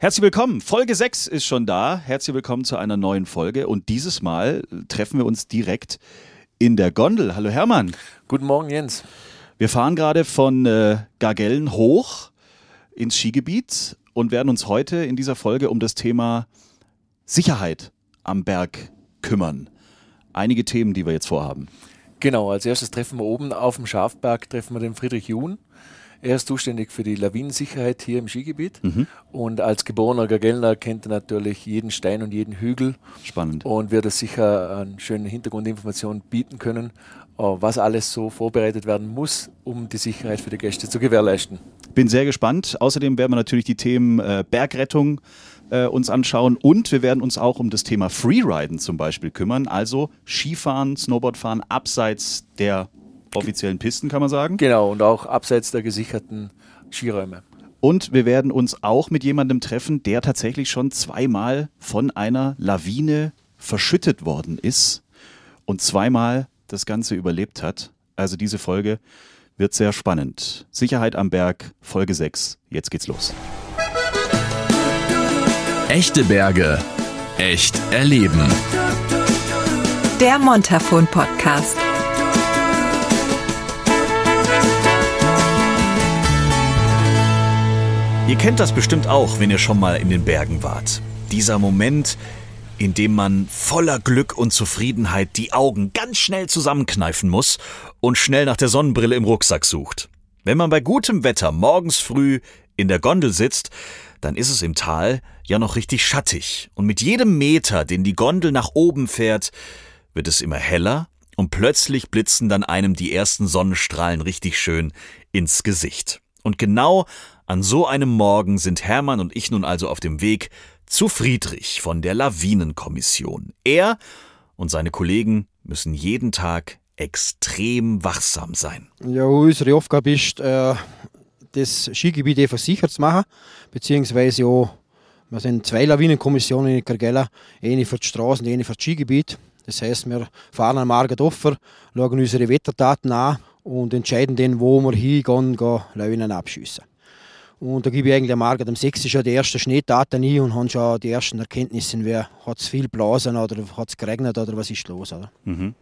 Herzlich willkommen. Folge 6 ist schon da. Herzlich willkommen zu einer neuen Folge. Und dieses Mal treffen wir uns direkt in der Gondel. Hallo Hermann. Guten Morgen, Jens. Wir fahren gerade von äh, Gargellen hoch ins Skigebiet und werden uns heute in dieser Folge um das Thema Sicherheit am Berg kümmern. Einige Themen, die wir jetzt vorhaben. Genau, als erstes treffen wir oben auf dem Schafberg treffen wir den Friedrich Jun. Er ist zuständig für die Lawinensicherheit hier im Skigebiet mhm. und als geborener Gagellner kennt er natürlich jeden Stein und jeden Hügel. Spannend. Und wird es sicher eine schöne Hintergrundinformation bieten können, äh, was alles so vorbereitet werden muss, um die Sicherheit für die Gäste zu gewährleisten. Bin sehr gespannt. Außerdem werden wir natürlich die Themen äh, Bergrettung äh, uns anschauen und wir werden uns auch um das Thema Freeriden zum Beispiel kümmern, also Skifahren, Snowboardfahren abseits der offiziellen Pisten, kann man sagen. Genau, und auch abseits der gesicherten Skiräume. Und wir werden uns auch mit jemandem treffen, der tatsächlich schon zweimal von einer Lawine verschüttet worden ist und zweimal das Ganze überlebt hat. Also diese Folge wird sehr spannend. Sicherheit am Berg, Folge 6. Jetzt geht's los. Echte Berge, echt erleben. Der Montafon Podcast. Ihr kennt das bestimmt auch, wenn ihr schon mal in den Bergen wart. Dieser Moment, in dem man voller Glück und Zufriedenheit die Augen ganz schnell zusammenkneifen muss und schnell nach der Sonnenbrille im Rucksack sucht. Wenn man bei gutem Wetter morgens früh in der Gondel sitzt, dann ist es im Tal ja noch richtig schattig. Und mit jedem Meter, den die Gondel nach oben fährt, wird es immer heller und plötzlich blitzen dann einem die ersten Sonnenstrahlen richtig schön ins Gesicht. Und genau an so einem Morgen sind Hermann und ich nun also auf dem Weg zu Friedrich von der Lawinenkommission. Er und seine Kollegen müssen jeden Tag extrem wachsam sein. Ja, unsere Aufgabe ist, äh, das Skigebiet sicher zu machen, beziehungsweise auch, wir sind zwei Lawinenkommissionen in Kergella, eine für die Straßen, eine für das Skigebiet. Das heißt, wir fahren am Markt Offer, schauen unsere Wetterdaten an und entscheiden dann, wo wir hingehen, gehen Lawinen abschiessen. Und da gebe ich eigentlich am Morgen am 6. schon die ersten Schneedaten ein und habe schon die ersten Erkenntnisse, wie hat es viel blasen oder hat es geregnet oder was ist los. Oder? Mhm.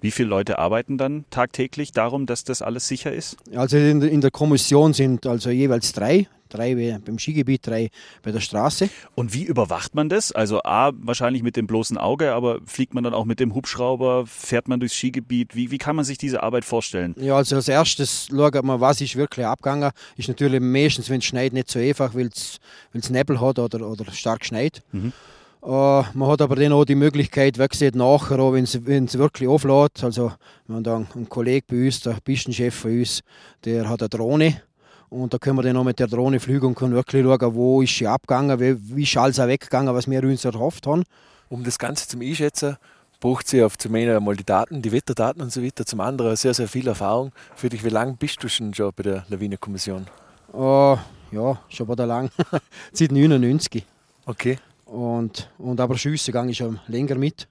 Wie viele Leute arbeiten dann tagtäglich darum, dass das alles sicher ist? Also in, in der Kommission sind also jeweils drei drei beim Skigebiet, drei bei der Straße. Und wie überwacht man das? Also A, wahrscheinlich mit dem bloßen Auge, aber fliegt man dann auch mit dem Hubschrauber, fährt man durchs Skigebiet? Wie, wie kann man sich diese Arbeit vorstellen? Ja, also als erstes schaut man, was ist wirklich abgegangen. Ist natürlich meistens, wenn es schneit, nicht so einfach, weil es Nebel hat oder, oder stark schneit. Mhm. Uh, man hat aber dann auch die Möglichkeit, weggesehen nachher, wenn es wirklich auflädt. Also, wir haben da einen Kollegen bei uns, der Pistenchef von uns, der hat eine Drohne und da können wir dann noch mit der Drohne fliegen und können wirklich schauen, wo ist sie abgegangen, wie, wie ist alles weggegangen, was wir uns erhofft haben. Um das Ganze zum Einschätzen, braucht sie auf zum einen einmal die Daten, die Wetterdaten und so weiter, zum anderen sehr, sehr viel Erfahrung. Für dich, wie lange bist du schon, schon bei der Lawinenkommission? Uh, ja, schon bei der lang. Seit 99. Okay. Und, und aber Schiessen gehe ich schon länger mit.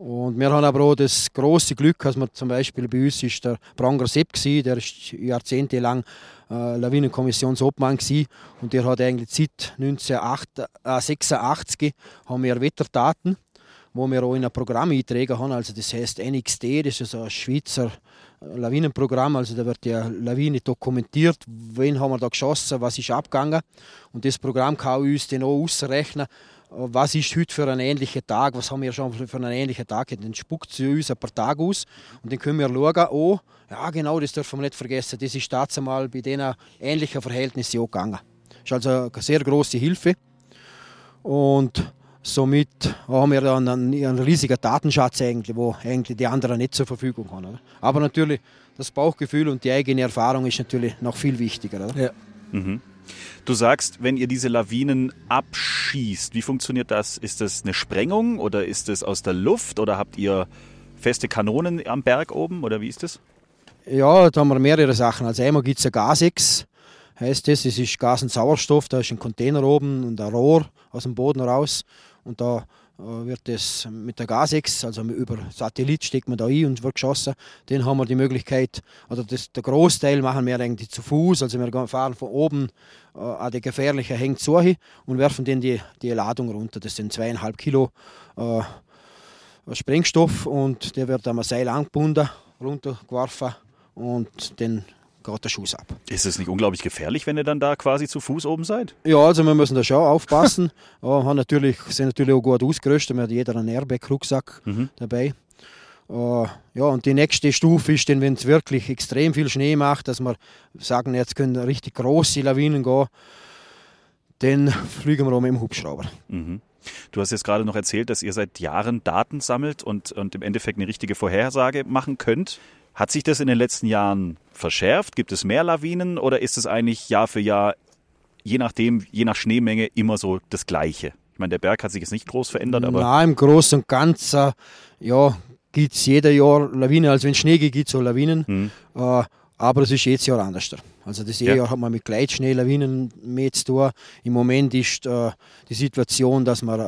Und wir haben aber auch das große Glück, dass wir zum Beispiel bei uns ist der Pranger Sepp gewesen, der ist jahrzehntelang äh, Lawinenkommissionsobmann gewesen, und der hat eigentlich seit 1986 äh, haben wir Wetterdaten, wo wir auch in ein Programm eintragen haben, also das heißt NXD, das ist ein Schweizer äh, Lawinenprogramm, also da wird die Lawine dokumentiert, wen haben wir da geschossen, was ist abgegangen? Und das Programm kann uns dann auch ausrechnen, was ist heute für ein ähnlicher Tag, was haben wir schon für einen ähnlichen Tag, dann spuckt sie uns ein paar Tage aus und dann können wir schauen, oh, ja genau, das dürfen wir nicht vergessen, das ist dazu mal bei diesen ähnlichen Verhältnissen auch gegangen. Das ist also eine sehr große Hilfe und somit haben wir dann einen, einen riesigen Datenschatz eigentlich, wo eigentlich die anderen nicht zur Verfügung haben. Aber natürlich das Bauchgefühl und die eigene Erfahrung ist natürlich noch viel wichtiger. Oder? Ja. Mhm. Du sagst, wenn ihr diese Lawinen abschießt, wie funktioniert das? Ist das eine Sprengung oder ist es aus der Luft oder habt ihr feste Kanonen am Berg oben oder wie ist das? Ja, da haben wir mehrere Sachen. Also einmal gibt es ein Gasex, heißt das, es ist Gas und Sauerstoff, da ist ein Container oben und ein Rohr aus dem Boden raus und da wird das mit der Gasex, also über Satellit steckt man da ein und wird geschossen. Den haben wir die Möglichkeit, oder das, der Großteil machen wir eigentlich zu Fuß, also wir fahren von oben äh, an die gefährliche Hängt zu und werfen den die, die Ladung runter. Das sind zweieinhalb Kilo äh, Sprengstoff und der wird am Seil angebunden, runtergeworfen und dann geht der Schuss ab. Ist es nicht unglaublich gefährlich, wenn ihr dann da quasi zu Fuß oben seid? Ja, also wir müssen da schon aufpassen. ja, haben natürlich, sind natürlich auch gut ausgerüstet. Wir hat jeder einen Airbag-Rucksack mhm. dabei. Uh, ja, und die nächste Stufe ist dann, wenn es wirklich extrem viel Schnee macht, dass wir sagen, jetzt können richtig große Lawinen gehen, dann fliegen wir auch mit dem Hubschrauber. Mhm. Du hast jetzt gerade noch erzählt, dass ihr seit Jahren Daten sammelt und, und im Endeffekt eine richtige Vorhersage machen könnt. Hat sich das in den letzten Jahren verschärft? Gibt es mehr Lawinen oder ist es eigentlich Jahr für Jahr, je nachdem, je nach Schneemenge, immer so das Gleiche? Ich meine, der Berg hat sich jetzt nicht groß verändert, aber. Nein, im Großen und Ganzen, ja, gibt es jeder Jahr Lawinen. Also wenn es Schnee gibt, gibt es auch Lawinen. Hm. Äh, aber es ist jedes Jahr anders. Also das ja. Jahr hat man mit Gleitschneelawinen mehr zu tun. Im Moment ist äh, die Situation, dass wir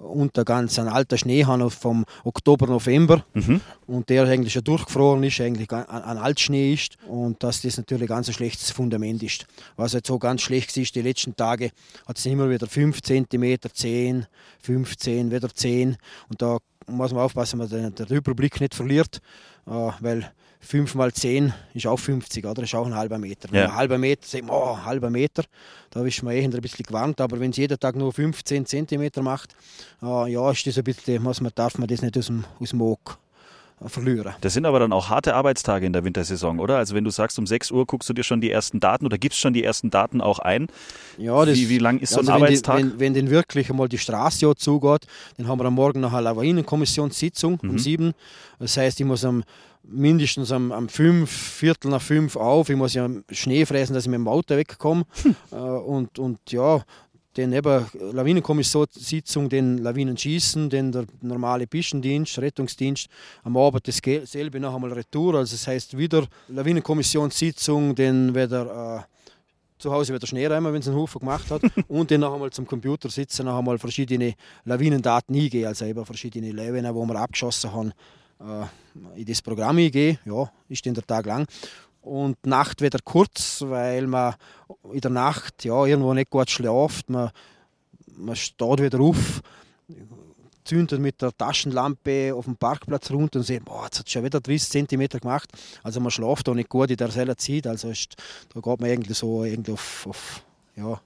äh, unter ganz ein alter Schnee haben vom Oktober, November mhm. und der eigentlich schon durchgefroren ist, eigentlich ein, ein Altschnee ist und dass das natürlich ganz ein schlechtes Fundament ist. Was jetzt so ganz schlecht ist, die letzten Tage hat es immer wieder 5 cm, 10, 15, wieder 10 und da muss man aufpassen, dass man den, den Überblick nicht verliert, äh, weil 5 mal 10 ist auch 50, oder? Das ist auch ein halber Meter. Ja. Ein halber Meter, sagt man, oh, ein halber Meter, da ist man eh ein bisschen gewarnt. Aber wenn es jeden Tag nur 15 cm macht, äh, ja, ist das ein bisschen, muss man, darf man das nicht aus dem, aus dem Auge verlieren. Das sind aber dann auch harte Arbeitstage in der Wintersaison, oder? Also wenn du sagst, um 6 Uhr guckst du dir schon die ersten Daten oder gibst schon die ersten Daten auch ein. Ja, das, wie, wie lang ist also so ein wenn Arbeitstag? Die, wenn, wenn den wirklich einmal die Straße zugeht, dann haben wir am Morgen noch eine Lawinenkommissionssitzung mhm. um 7. Das heißt, ich muss am mindestens am, am fünf, Viertel nach fünf auf. Ich muss ja Schnee fressen, dass ich mit dem Auto wegkomme. Hm. Äh, und, und ja, den eben Lawinenkommissionssitzung, den Lawinen schießen, den der normale Pischendienst, Rettungsdienst, am Abend dasselbe noch einmal Retour, also das heißt wieder Lawinenkommissionssitzung, den wieder äh, zu Hause wieder Schnee rein, wenn es einen Haufen gemacht hat und dann noch einmal zum Computer sitzen, noch einmal verschiedene Lawinendaten eingehen, also eben verschiedene Lawinen, wo wir abgeschossen haben, äh, in das Programm eingehen. Ja, ist dann der Tag lang. Und die Nacht wieder kurz, weil man in der Nacht ja, irgendwo nicht gut schläft. Man, man steht wieder auf, zündet mit der Taschenlampe auf dem Parkplatz runter und sieht, boah, jetzt hat es schon wieder 30 cm gemacht. Also man schläft auch nicht gut in der Zeit. Also ist, da geht man irgendwie so irgendwie auf, auf ja,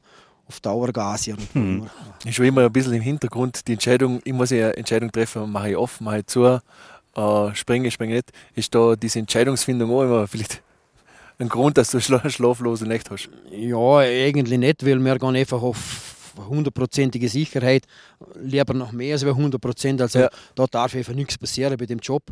auf Dauergas. Hm. Ist schon immer ein bisschen im Hintergrund die Entscheidung, ich muss ja eine Entscheidung treffen, mache ich offen, mache ich zu äh, springe, springe nicht, ist da diese Entscheidungsfindung auch immer vielleicht ein Grund, dass du schla schlaflose Nächte hast? Ja, eigentlich nicht, weil wir gehen einfach auf hundertprozentige Sicherheit, lieber noch mehr als 100 Prozent. Also ja. da darf einfach nichts passieren bei dem Job.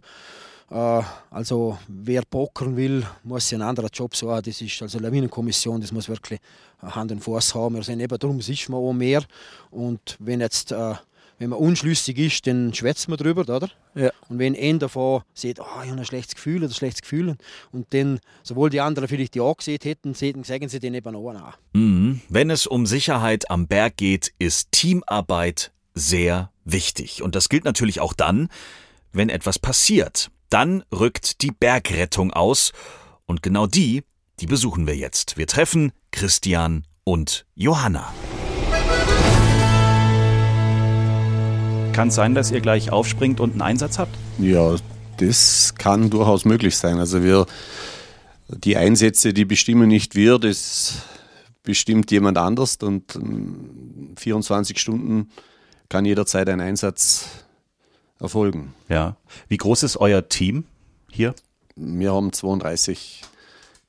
Äh, also wer pokern will, muss einen anderen Job suchen. Das ist also Lawinenkommission, das muss wirklich Hand und Fuß haben. Wir sind eben darum, ist man auch mehr. Und wenn jetzt äh, wenn man unschlüssig ist, dann schwätzt man drüber, oder? Ja. Und wenn einer davon sieht, oh, ich habe ein schlechtes Gefühl oder ein schlechtes Gefühl, und dann, sowohl die anderen vielleicht die angesehen hätten, sagen sie den eben auch nach. Mhm. Wenn es um Sicherheit am Berg geht, ist Teamarbeit sehr wichtig. Und das gilt natürlich auch dann, wenn etwas passiert. Dann rückt die Bergrettung aus. Und genau die, die besuchen wir jetzt. Wir treffen Christian und Johanna. Kann es sein, dass ihr gleich aufspringt und einen Einsatz habt? Ja, das kann durchaus möglich sein. Also wir, die Einsätze, die bestimmen nicht wir, das bestimmt jemand anders und 24 ähm, Stunden kann jederzeit ein Einsatz erfolgen. Ja. Wie groß ist euer Team hier? Wir haben 32,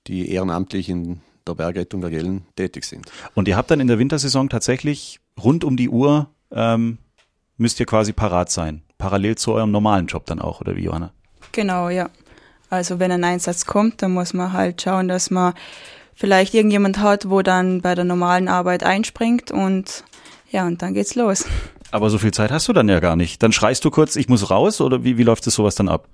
die ehrenamtlich in der Bergrettung der Gellen tätig sind. Und ihr habt dann in der Wintersaison tatsächlich rund um die Uhr ähm, müsst ihr quasi parat sein. Parallel zu eurem normalen Job dann auch, oder wie, Johanna? Genau, ja. Also wenn ein Einsatz kommt, dann muss man halt schauen, dass man vielleicht irgendjemand hat, wo dann bei der normalen Arbeit einspringt und ja, und dann geht's los. Aber so viel Zeit hast du dann ja gar nicht. Dann schreist du kurz, ich muss raus oder wie, wie läuft es sowas dann ab?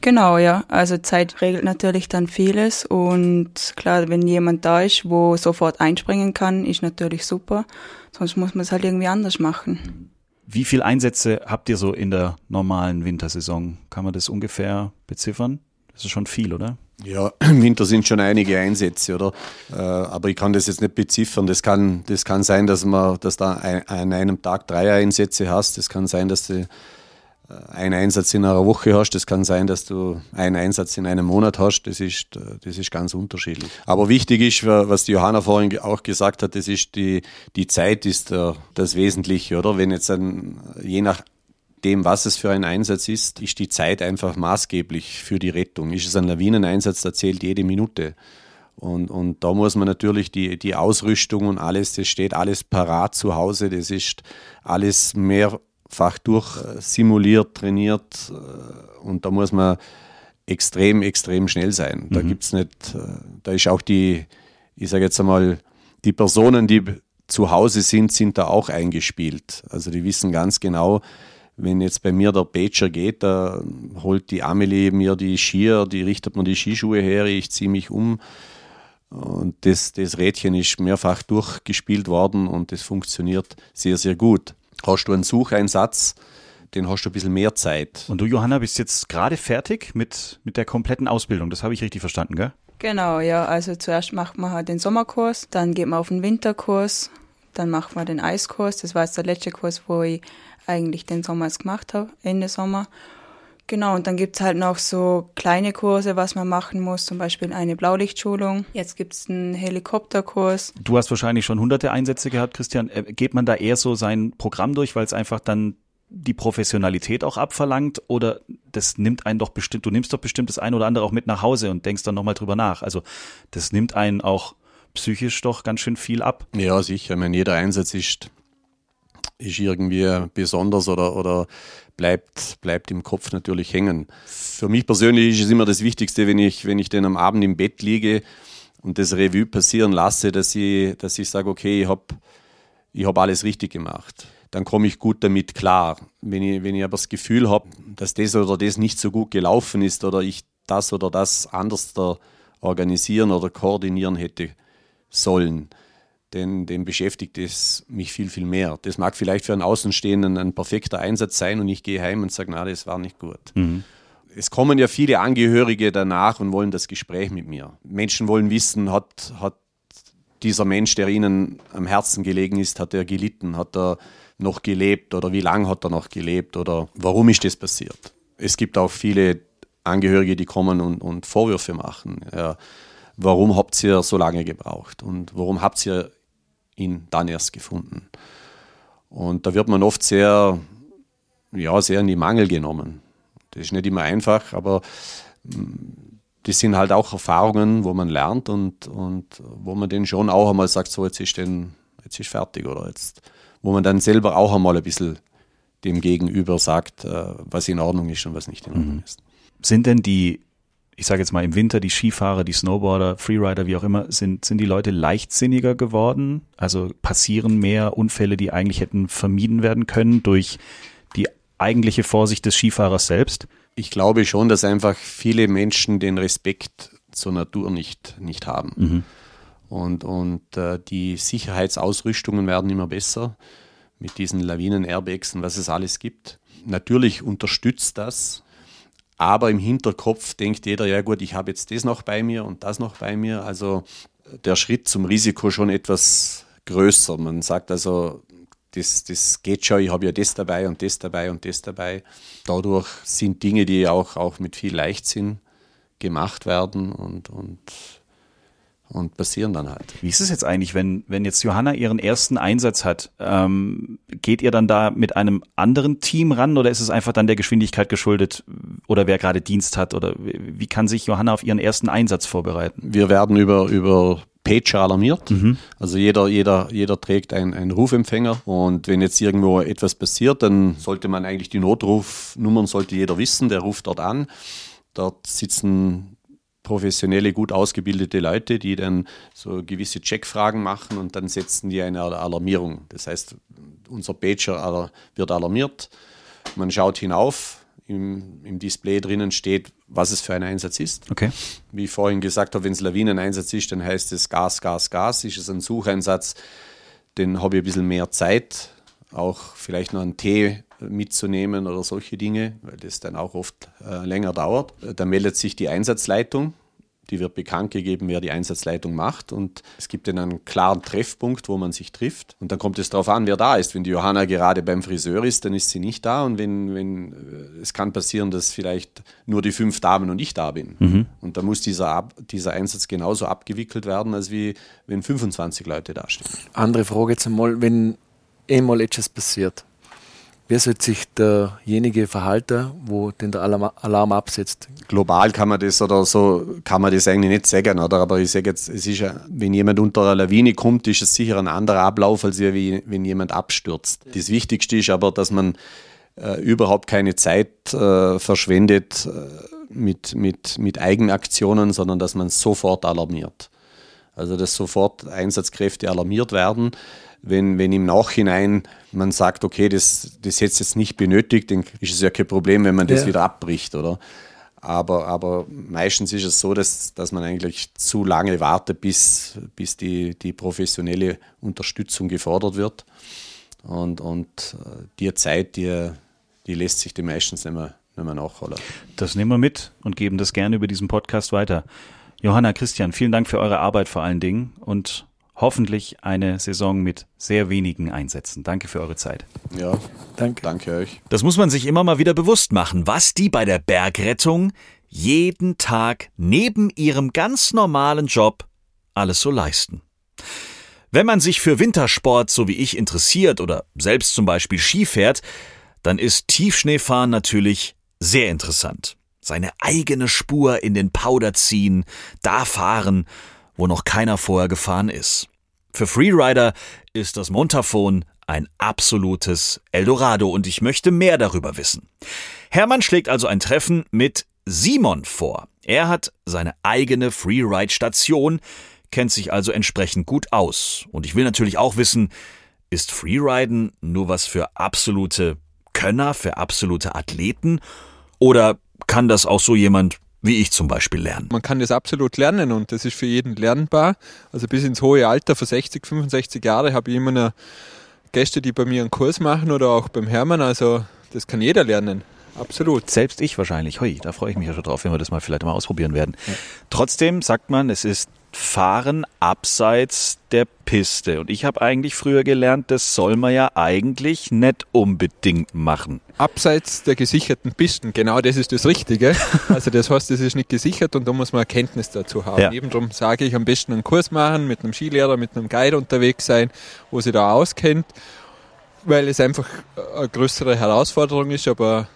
Genau, ja. Also Zeit regelt natürlich dann vieles und klar, wenn jemand da ist, wo sofort einspringen kann, ist natürlich super. Sonst muss man es halt irgendwie anders machen. Wie viele Einsätze habt ihr so in der normalen Wintersaison? Kann man das ungefähr beziffern? Das ist schon viel, oder? Ja, im Winter sind schon einige Einsätze, oder? Äh, aber ich kann das jetzt nicht beziffern. Das kann, das kann sein, dass man, dass da an einem Tag drei Einsätze hast. Das kann sein, dass du einen Einsatz in einer Woche hast. Das kann sein, dass du einen Einsatz in einem Monat hast. Das ist, äh, das ist ganz unterschiedlich. Aber wichtig ist, was die Johanna vorhin auch gesagt hat, das ist die, die Zeit ist das Wesentliche, oder? Wenn jetzt ein, je nach dem, was es für ein Einsatz ist, ist die Zeit einfach maßgeblich für die Rettung. Ist es ein Lawineneinsatz, da zählt jede Minute. Und, und da muss man natürlich die, die Ausrüstung und alles, das steht alles parat zu Hause, das ist alles mehrfach durchsimuliert, trainiert äh, und da muss man extrem, extrem schnell sein. Da mhm. gibt's nicht, äh, da ist auch die, ich sage jetzt einmal, die Personen, die zu Hause sind, sind da auch eingespielt. Also die wissen ganz genau, wenn jetzt bei mir der Pager geht, da holt die Amelie mir die Skier, die richtet mir die Skischuhe her, ich ziehe mich um. Und das, das Rädchen ist mehrfach durchgespielt worden und das funktioniert sehr, sehr gut. Hast du einen Sucheinsatz, den hast du ein bisschen mehr Zeit. Und du, Johanna, bist jetzt gerade fertig mit, mit der kompletten Ausbildung. Das habe ich richtig verstanden, gell? Genau, ja. Also zuerst macht man halt den Sommerkurs, dann geht man auf den Winterkurs, dann macht man den Eiskurs. Das war jetzt der letzte Kurs, wo ich eigentlich den Sommer jetzt gemacht habe, Ende Sommer. Genau, und dann gibt's halt noch so kleine Kurse, was man machen muss, zum Beispiel eine Blaulichtschulung. Jetzt gibt's einen Helikopterkurs. Du hast wahrscheinlich schon hunderte Einsätze gehabt, Christian. Äh, geht man da eher so sein Programm durch, weil es einfach dann die Professionalität auch abverlangt oder das nimmt einen doch bestimmt, du nimmst doch bestimmt das eine oder andere auch mit nach Hause und denkst dann nochmal drüber nach. Also das nimmt einen auch psychisch doch ganz schön viel ab. Ja, sicher. Ich meine, jeder Einsatz ist ist irgendwie besonders oder, oder bleibt, bleibt im Kopf natürlich hängen. Für mich persönlich ist es immer das Wichtigste, wenn ich, wenn ich dann am Abend im Bett liege und das Revue passieren lasse, dass ich, dass ich sage, okay, ich habe ich hab alles richtig gemacht. Dann komme ich gut damit klar. Wenn ich, wenn ich aber das Gefühl habe, dass das oder das nicht so gut gelaufen ist oder ich das oder das anders organisieren oder koordinieren hätte sollen, den, den beschäftigt es mich viel, viel mehr. Das mag vielleicht für einen Außenstehenden ein perfekter Einsatz sein und ich gehe heim und sage, na, das war nicht gut. Mhm. Es kommen ja viele Angehörige danach und wollen das Gespräch mit mir. Menschen wollen wissen, hat, hat dieser Mensch, der ihnen am Herzen gelegen ist, hat er gelitten, hat er noch gelebt oder wie lange hat er noch gelebt oder warum ist das passiert? Es gibt auch viele Angehörige, die kommen und, und Vorwürfe machen. Ja, warum habt ihr so lange gebraucht und warum habt ihr ihn dann erst gefunden. Und da wird man oft sehr, ja, sehr in die Mangel genommen. Das ist nicht immer einfach, aber mm, das sind halt auch Erfahrungen, wo man lernt und, und wo man den schon auch einmal sagt, so jetzt ist den, jetzt ist fertig oder jetzt, wo man dann selber auch einmal ein bisschen dem Gegenüber sagt, äh, was in Ordnung ist und was nicht in Ordnung mhm. ist. Sind denn die ich sage jetzt mal im Winter, die Skifahrer, die Snowboarder, Freerider, wie auch immer, sind, sind die Leute leichtsinniger geworden? Also passieren mehr Unfälle, die eigentlich hätten vermieden werden können durch die eigentliche Vorsicht des Skifahrers selbst? Ich glaube schon, dass einfach viele Menschen den Respekt zur Natur nicht, nicht haben. Mhm. Und, und äh, die Sicherheitsausrüstungen werden immer besser mit diesen Lawinen-Airbags und was es alles gibt. Natürlich unterstützt das aber im Hinterkopf denkt jeder, ja gut, ich habe jetzt das noch bei mir und das noch bei mir. Also der Schritt zum Risiko schon etwas größer. Man sagt also, das, das geht schon, ich habe ja das dabei und das dabei und das dabei. Dadurch sind Dinge, die auch, auch mit viel Leichtsinn gemacht werden und, und und passieren dann halt. Wie ist es jetzt eigentlich, wenn, wenn jetzt Johanna ihren ersten Einsatz hat? Ähm, geht ihr dann da mit einem anderen Team ran oder ist es einfach dann der Geschwindigkeit geschuldet oder wer gerade Dienst hat? Oder wie kann sich Johanna auf ihren ersten Einsatz vorbereiten? Wir werden über, über Pager alarmiert. Mhm. Also jeder, jeder, jeder trägt einen Rufempfänger und wenn jetzt irgendwo etwas passiert, dann sollte man eigentlich die Notrufnummern sollte jeder wissen, der ruft dort an. Dort sitzen professionelle, gut ausgebildete Leute, die dann so gewisse Checkfragen machen und dann setzen die eine Alarmierung. Das heißt, unser Pager wird alarmiert, man schaut hinauf, im, im, Display drinnen steht, was es für ein Einsatz ist. Okay. Wie ich vorhin gesagt habe, wenn es Lawineneinsatz ist, dann heißt es Gas, Gas, Gas. Ist es ein Sucheinsatz, dann habe ich ein bisschen mehr Zeit auch vielleicht noch einen Tee mitzunehmen oder solche Dinge, weil das dann auch oft äh, länger dauert. Da meldet sich die Einsatzleitung die wird bekannt gegeben, wer die Einsatzleitung macht. Und es gibt dann einen klaren Treffpunkt, wo man sich trifft. Und dann kommt es darauf an, wer da ist. Wenn die Johanna gerade beim Friseur ist, dann ist sie nicht da. Und wenn, wenn äh, es kann passieren, dass vielleicht nur die fünf Damen und ich da bin. Mhm. Und da muss dieser, dieser Einsatz genauso abgewickelt werden, als wie wenn 25 Leute dastehen. Andere Frage jetzt einmal, wenn einmal etwas passiert, Wer soll sich derjenige verhalten, wo den Alarm, Alarm absetzt? Global kann man das oder so kann man das eigentlich nicht sagen, oder? Aber ich sage jetzt, es ist ja, wenn jemand unter eine Lawine kommt, ist es sicher ein anderer Ablauf, als wie, wenn jemand abstürzt. Das Wichtigste ist aber, dass man äh, überhaupt keine Zeit äh, verschwendet äh, mit, mit, mit Eigenaktionen, sondern dass man sofort alarmiert. Also dass sofort Einsatzkräfte alarmiert werden wenn, wenn im Nachhinein man sagt, okay, das, das hätte jetzt nicht benötigt, dann ist es ja kein Problem, wenn man das ja. wieder abbricht, oder? Aber, aber meistens ist es so, dass, dass man eigentlich zu lange wartet, bis, bis die, die professionelle Unterstützung gefordert wird. Und, und äh, die Zeit, die, die lässt sich die meistens nicht mehr, nicht mehr nachholen. Das nehmen wir mit und geben das gerne über diesen Podcast weiter. Johanna, Christian, vielen Dank für eure Arbeit vor allen Dingen und hoffentlich eine Saison mit sehr wenigen Einsätzen. Danke für eure Zeit. Ja, danke. Danke euch. Das muss man sich immer mal wieder bewusst machen, was die bei der Bergrettung jeden Tag neben ihrem ganz normalen Job alles so leisten. Wenn man sich für Wintersport so wie ich interessiert oder selbst zum Beispiel Ski fährt, dann ist Tiefschneefahren natürlich sehr interessant. Seine eigene Spur in den Powder ziehen, da fahren wo noch keiner vorher gefahren ist. Für Freerider ist das Montafon ein absolutes Eldorado und ich möchte mehr darüber wissen. Hermann schlägt also ein Treffen mit Simon vor. Er hat seine eigene Freeride-Station, kennt sich also entsprechend gut aus. Und ich will natürlich auch wissen, ist Freeriden nur was für absolute Könner, für absolute Athleten? Oder kann das auch so jemand wie ich zum Beispiel lernen. Man kann das absolut lernen und das ist für jeden lernbar. Also bis ins hohe Alter, vor 60, 65 Jahre, habe ich immer noch Gäste, die bei mir einen Kurs machen oder auch beim Hermann. Also das kann jeder lernen. Absolut. Selbst ich wahrscheinlich. Hui, da freue ich mich ja schon drauf, wenn wir das mal vielleicht mal ausprobieren werden. Ja. Trotzdem sagt man, es ist Fahren abseits der Piste. Und ich habe eigentlich früher gelernt, das soll man ja eigentlich nicht unbedingt machen. Abseits der gesicherten Pisten, genau das ist das Richtige. Also das heißt, es ist nicht gesichert und da muss man Erkenntnis dazu haben. Ja. Eben darum sage ich, am besten einen Kurs machen, mit einem Skilehrer, mit einem Guide unterwegs sein, wo sie da auskennt, weil es einfach eine größere Herausforderung ist, aber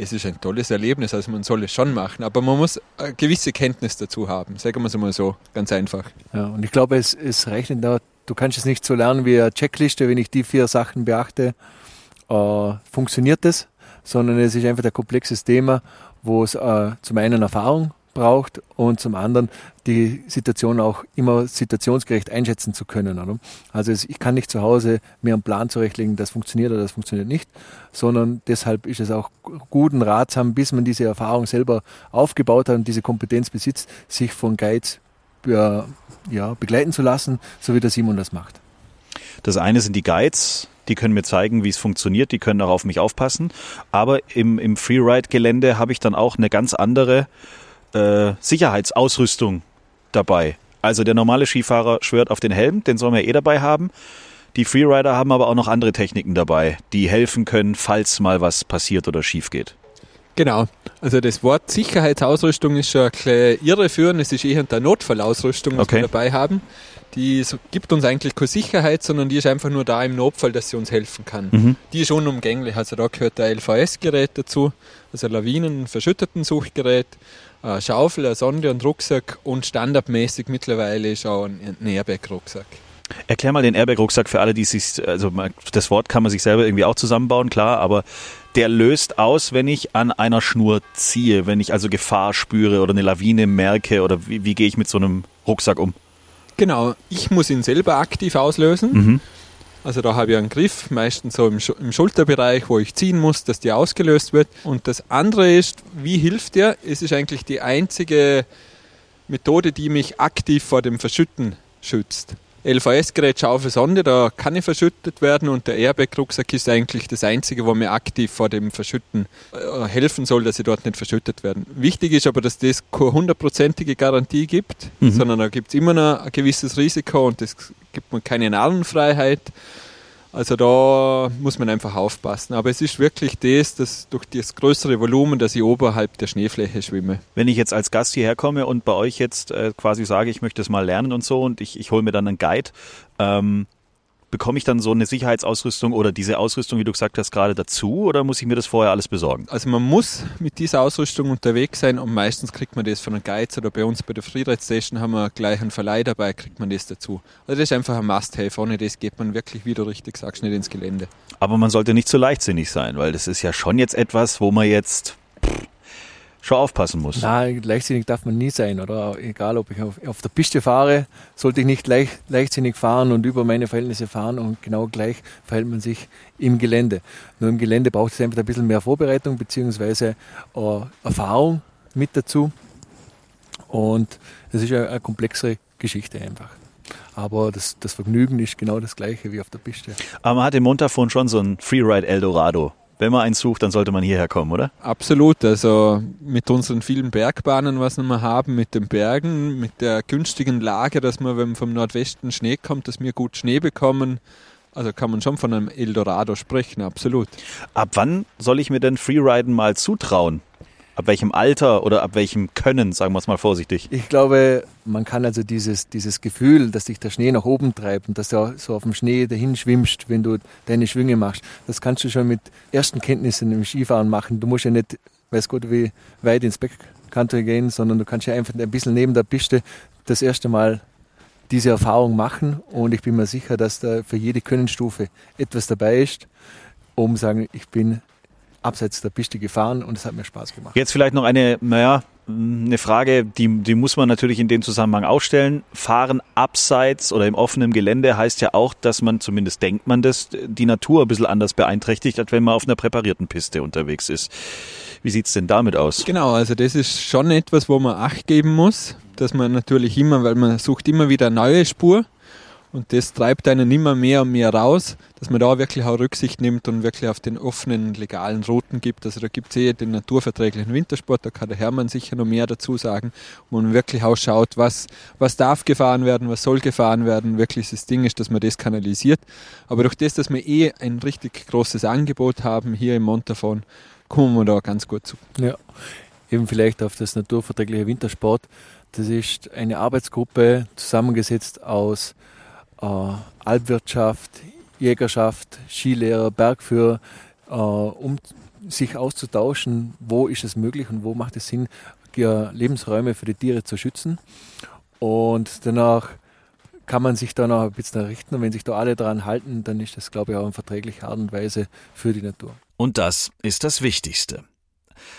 es ist ein tolles Erlebnis, also man soll es schon machen, aber man muss eine gewisse Kenntnis dazu haben, sagen wir es mal so, ganz einfach. Ja, und ich glaube, es, es reicht nicht, du kannst es nicht so lernen wie eine Checkliste, wenn ich die vier Sachen beachte, äh, funktioniert das, sondern es ist einfach ein komplexes Thema, wo es äh, zum einen Erfahrung braucht und zum anderen die Situation auch immer situationsgerecht einschätzen zu können. Oder? Also ich kann nicht zu Hause mir einen Plan zurechtlegen, das funktioniert oder das funktioniert nicht, sondern deshalb ist es auch gut und ratsam, bis man diese Erfahrung selber aufgebaut hat und diese Kompetenz besitzt, sich von Guides ja, begleiten zu lassen, so wie der Simon das macht. Das eine sind die Guides, die können mir zeigen, wie es funktioniert, die können auch auf mich aufpassen. Aber im, im Freeride-Gelände habe ich dann auch eine ganz andere äh, Sicherheitsausrüstung dabei. Also der normale Skifahrer schwört auf den Helm, den soll man eh dabei haben. Die Freerider haben aber auch noch andere Techniken dabei, die helfen können, falls mal was passiert oder schief geht. Genau. Also das Wort Sicherheitsausrüstung ist schon ein bisschen irreführend. Es ist eher eine Notfallausrüstung, was okay. wir dabei haben. Die gibt uns eigentlich keine Sicherheit, sondern die ist einfach nur da im Notfall, dass sie uns helfen kann. Mhm. Die ist unumgänglich. Also da gehört der LVS-Gerät dazu, also Lawinen-, verschütteten Suchgerät eine Schaufel, eine Sonde und Rucksack und standardmäßig mittlerweile ist auch ein Airbag-Rucksack. Erklär mal den Airbag-Rucksack für alle, die sich, also das Wort kann man sich selber irgendwie auch zusammenbauen, klar, aber der löst aus, wenn ich an einer Schnur ziehe, wenn ich also Gefahr spüre oder eine Lawine merke oder wie, wie gehe ich mit so einem Rucksack um? Genau, ich muss ihn selber aktiv auslösen. Mhm. Also da habe ich einen Griff, meistens so im, im, Schulterbereich, wo ich ziehen muss, dass die ausgelöst wird. Und das andere ist, wie hilft der? Es ist eigentlich die einzige Methode, die mich aktiv vor dem Verschütten schützt. LVS-Gerät scharfe Sonde, da kann ich verschüttet werden und der Airbag-Rucksack ist eigentlich das Einzige, wo mir aktiv vor dem Verschütten äh, helfen soll, dass sie dort nicht verschüttet werden. Wichtig ist aber, dass das keine hundertprozentige Garantie gibt, mhm. sondern da gibt es immer noch ein gewisses Risiko und das gibt mir keine Narrenfreiheit. Also da muss man einfach aufpassen. Aber es ist wirklich das, dass durch das größere Volumen, dass ich oberhalb der Schneefläche schwimme. Wenn ich jetzt als Gast hierher komme und bei euch jetzt äh, quasi sage, ich möchte es mal lernen und so und ich, ich hole mir dann einen Guide, ähm, bekomme ich dann so eine Sicherheitsausrüstung oder diese Ausrüstung, wie du gesagt hast, gerade dazu oder muss ich mir das vorher alles besorgen? Also man muss mit dieser Ausrüstung unterwegs sein und meistens kriegt man das von einem Guide oder bei uns bei der Freeride Station haben wir gleich einen Verleih dabei, kriegt man das dazu. Also das ist einfach ein Must-Have. Ohne das geht man wirklich, wie du richtig sagst, nicht ins Gelände. Aber man sollte nicht zu so leichtsinnig sein, weil das ist ja schon jetzt etwas, wo man jetzt schon aufpassen muss. Nein, leichtsinnig darf man nie sein, oder? Egal, ob ich auf, auf der Piste fahre, sollte ich nicht leicht, leichtsinnig fahren und über meine Verhältnisse fahren und genau gleich verhält man sich im Gelände. Nur im Gelände braucht es einfach ein bisschen mehr Vorbereitung bzw. Äh, Erfahrung mit dazu. Und das ist ja eine komplexere Geschichte einfach. Aber das, das Vergnügen ist genau das gleiche wie auf der Piste. Aber man hat im Montafon schon so ein Freeride Eldorado wenn man eins sucht, dann sollte man hierher kommen, oder? Absolut. Also mit unseren vielen Bergbahnen, was wir haben, mit den Bergen, mit der günstigen Lage, dass wir, wenn vom Nordwesten Schnee kommt, dass wir gut Schnee bekommen. Also kann man schon von einem Eldorado sprechen, absolut. Ab wann soll ich mir denn Freeriden mal zutrauen? Ab welchem Alter oder ab welchem Können, sagen wir es mal vorsichtig? Ich glaube, man kann also dieses, dieses Gefühl, dass dich der Schnee nach oben treibt und dass du so auf dem Schnee dahin schwimmst, wenn du deine Schwünge machst, das kannst du schon mit ersten Kenntnissen im Skifahren machen. Du musst ja nicht, weiß Gott, wie weit ins Backcountry gehen, sondern du kannst ja einfach ein bisschen neben der Piste das erste Mal diese Erfahrung machen und ich bin mir sicher, dass da für jede Könnenstufe etwas dabei ist, um sagen, ich bin abseits der Piste gefahren und es hat mir Spaß gemacht. Jetzt vielleicht noch eine, naja, eine Frage, die, die muss man natürlich in dem Zusammenhang auch stellen. Fahren abseits oder im offenen Gelände heißt ja auch, dass man, zumindest denkt man das, die Natur ein bisschen anders beeinträchtigt, als wenn man auf einer präparierten Piste unterwegs ist. Wie sieht es denn damit aus? Genau, also das ist schon etwas, wo man Acht geben muss, dass man natürlich immer, weil man sucht immer wieder eine neue Spur und das treibt einen immer mehr und mehr raus, dass man da wirklich auch Rücksicht nimmt und wirklich auf den offenen, legalen Routen gibt. Also da gibt es eh den naturverträglichen Wintersport, da kann der Hermann sicher noch mehr dazu sagen, wo man wirklich auch schaut, was, was darf gefahren werden, was soll gefahren werden. Wirklich das Ding ist, dass man das kanalisiert. Aber durch das, dass wir eh ein richtig großes Angebot haben hier im Montafon, kommen wir da ganz gut zu. Ja, eben vielleicht auf das naturverträgliche Wintersport. Das ist eine Arbeitsgruppe zusammengesetzt aus äh, Alpwirtschaft, Jägerschaft, Skilehrer, Bergführer, äh, um sich auszutauschen, wo ist es möglich und wo macht es Sinn, Lebensräume für die Tiere zu schützen. Und danach kann man sich da noch ein bisschen richten und wenn sich da alle daran halten, dann ist das, glaube ich, auch eine verträgliche Art und Weise für die Natur. Und das ist das Wichtigste.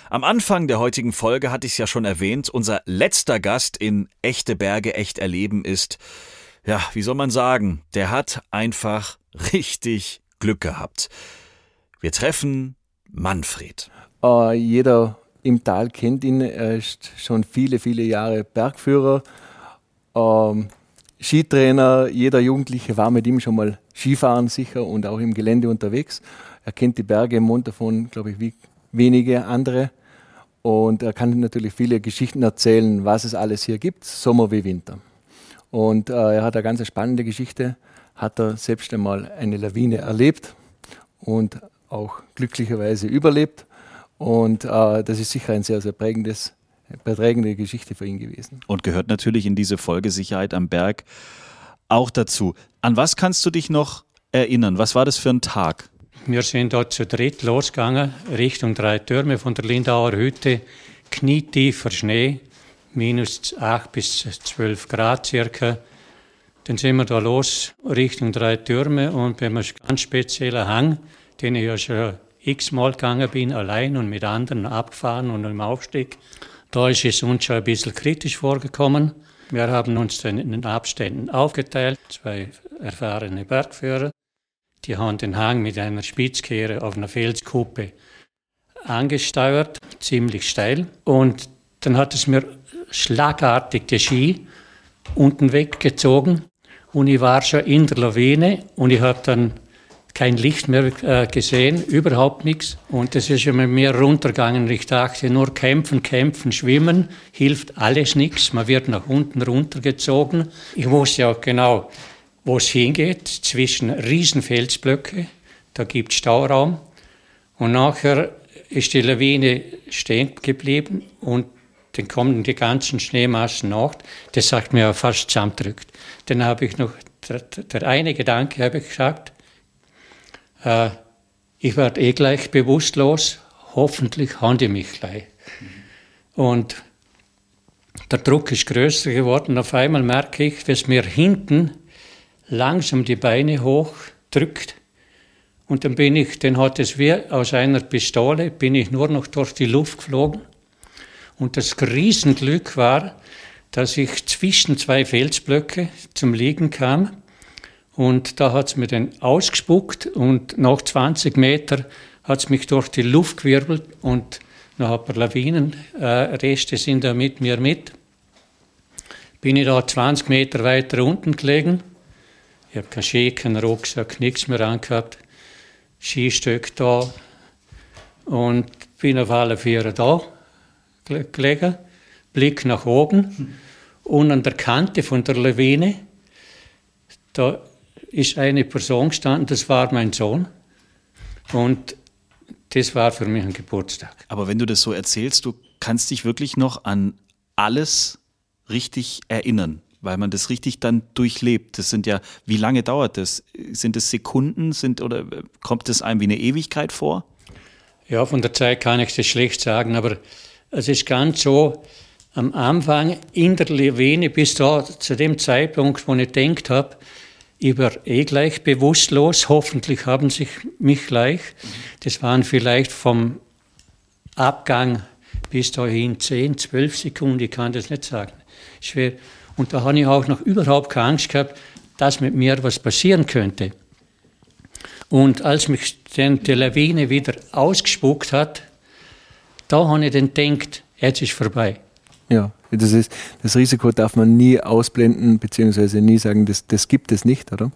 Am Anfang der heutigen Folge hatte ich es ja schon erwähnt, unser letzter Gast in Echte Berge echt erleben ist ja, wie soll man sagen, der hat einfach richtig Glück gehabt. Wir treffen Manfred. Uh, jeder im Tal kennt ihn. Er ist schon viele, viele Jahre Bergführer, ähm, Skitrainer. Jeder Jugendliche war mit ihm schon mal Skifahren sicher und auch im Gelände unterwegs. Er kennt die Berge im Mund davon, glaube ich, wie wenige andere. Und er kann natürlich viele Geschichten erzählen, was es alles hier gibt, Sommer wie Winter. Und äh, er hat eine ganz spannende Geschichte, hat er selbst einmal eine Lawine erlebt und auch glücklicherweise überlebt. Und äh, das ist sicher ein sehr, sehr prägendes, prägende Geschichte für ihn gewesen. Und gehört natürlich in diese Folge Sicherheit am Berg auch dazu. An was kannst du dich noch erinnern? Was war das für ein Tag? Wir sind dort zu dritt losgegangen, Richtung drei Türme von der Lindauer Hütte, knietiefer Schnee minus 8 bis 12 Grad circa. Dann sind wir da los Richtung drei Türme und bei einem ganz speziellen Hang, den ich ja schon x-mal gegangen bin, allein und mit anderen abgefahren und im Aufstieg. Da ist es uns schon ein bisschen kritisch vorgekommen. Wir haben uns dann in den Abständen aufgeteilt, zwei erfahrene Bergführer. Die haben den Hang mit einer Spitzkehre auf einer Felskuppe angesteuert, ziemlich steil. Und dann hat es mir schlagartig die Ski unten weggezogen und ich war schon in der Lawine und ich habe dann kein Licht mehr äh, gesehen, überhaupt nichts. Und das ist ja mit mir runtergegangen. Ich dachte, nur kämpfen, kämpfen, schwimmen hilft alles nichts. Man wird nach unten runtergezogen. Ich wusste auch genau, wo es hingeht, zwischen Riesenfelsblöcke. Da gibt es Stauraum. Und nachher ist die Lawine stehen geblieben und dann kommen die ganzen Schneemassen nach. Das hat mir fast zusammendrückt. Dann habe ich noch, der, der eine Gedanke habe ich gesagt, äh, ich werde eh gleich bewusstlos, hoffentlich haben die mich gleich. Und der Druck ist größer geworden. Auf einmal merke ich, dass mir hinten langsam die Beine hochdrückt. Und dann bin ich, den hat es wie aus einer Pistole, bin ich nur noch durch die Luft geflogen. Und das Riesenglück war, dass ich zwischen zwei Felsblöcke zum Liegen kam. Und da hat es mir dann ausgespuckt und nach 20 Meter hat es mich durch die Luft gewirbelt und noch ein paar Lawinenreste äh, sind da mit mir mit. Bin ich da 20 Meter weiter unten gelegen. Ich habe keinen Ski, keinen Rucksack, nichts mehr angehabt. Skistöck da und bin auf alle Viere da gelegen. Blick nach oben und an der Kante von der Lawine, da ist eine Person gestanden, das war mein Sohn. Und das war für mich ein Geburtstag. Aber wenn du das so erzählst, du kannst dich wirklich noch an alles richtig erinnern, weil man das richtig dann durchlebt. Das sind ja, wie lange dauert das? Sind es Sekunden? Sind, oder kommt es einem wie eine Ewigkeit vor? Ja, von der Zeit kann ich das schlecht sagen, aber es ist ganz so, am Anfang in der Levene bis da, zu dem Zeitpunkt, wo ich gedacht habe, ich war eh gleich bewusstlos, hoffentlich haben sie mich gleich. Das waren vielleicht vom Abgang bis dahin 10, 12 Sekunden, ich kann das nicht sagen. Schwer. Und da habe ich auch noch überhaupt keine Angst gehabt, dass mit mir was passieren könnte. Und als mich dann die Lawine wieder ausgespuckt hat, da habe ich dann gedacht, jetzt ist vorbei. Ja, das, ist, das Risiko darf man nie ausblenden, beziehungsweise nie sagen, das, das gibt es nicht, oder?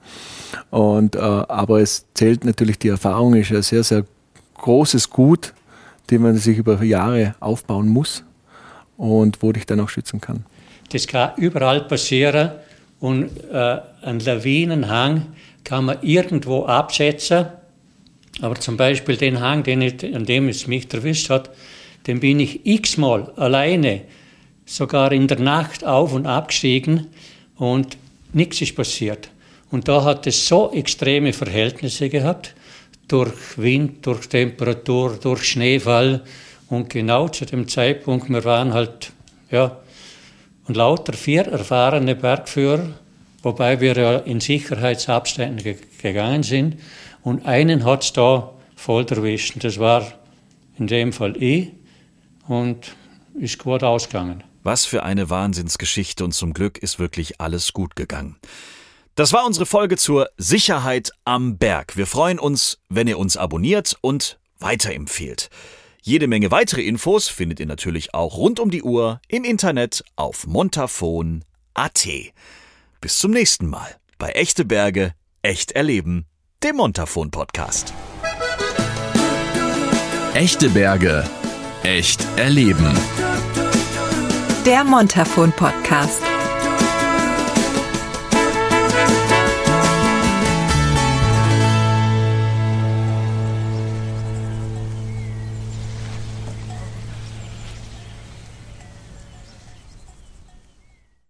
Und, äh, aber es zählt natürlich, die Erfahrung ist ein sehr, sehr großes Gut, den man sich über Jahre aufbauen muss und wo dich dann auch schützen kann. Das kann überall passieren und äh, einen Lawinenhang kann man irgendwo absetzen, aber zum Beispiel den Hang, den ich, an dem es mich erwischt hat, den bin ich x-mal alleine sogar in der Nacht auf und abgestiegen und nichts ist passiert. Und da hat es so extreme Verhältnisse gehabt, durch Wind, durch Temperatur, durch Schneefall. Und genau zu dem Zeitpunkt, wir waren halt, ja, und lauter vier erfahrene Bergführer, wobei wir ja in Sicherheitsabständen ge gegangen sind. Und einen hat es da voll erwischt. Das war in dem Fall ich und ist gut ausgegangen. Was für eine Wahnsinnsgeschichte und zum Glück ist wirklich alles gut gegangen. Das war unsere Folge zur Sicherheit am Berg. Wir freuen uns, wenn ihr uns abonniert und weiterempfehlt. Jede Menge weitere Infos findet ihr natürlich auch rund um die Uhr im Internet auf montafon.at. Bis zum nächsten Mal bei Echte Berge, echt erleben, dem Montafon Podcast. Echte Berge, echt erleben der Montafon Podcast.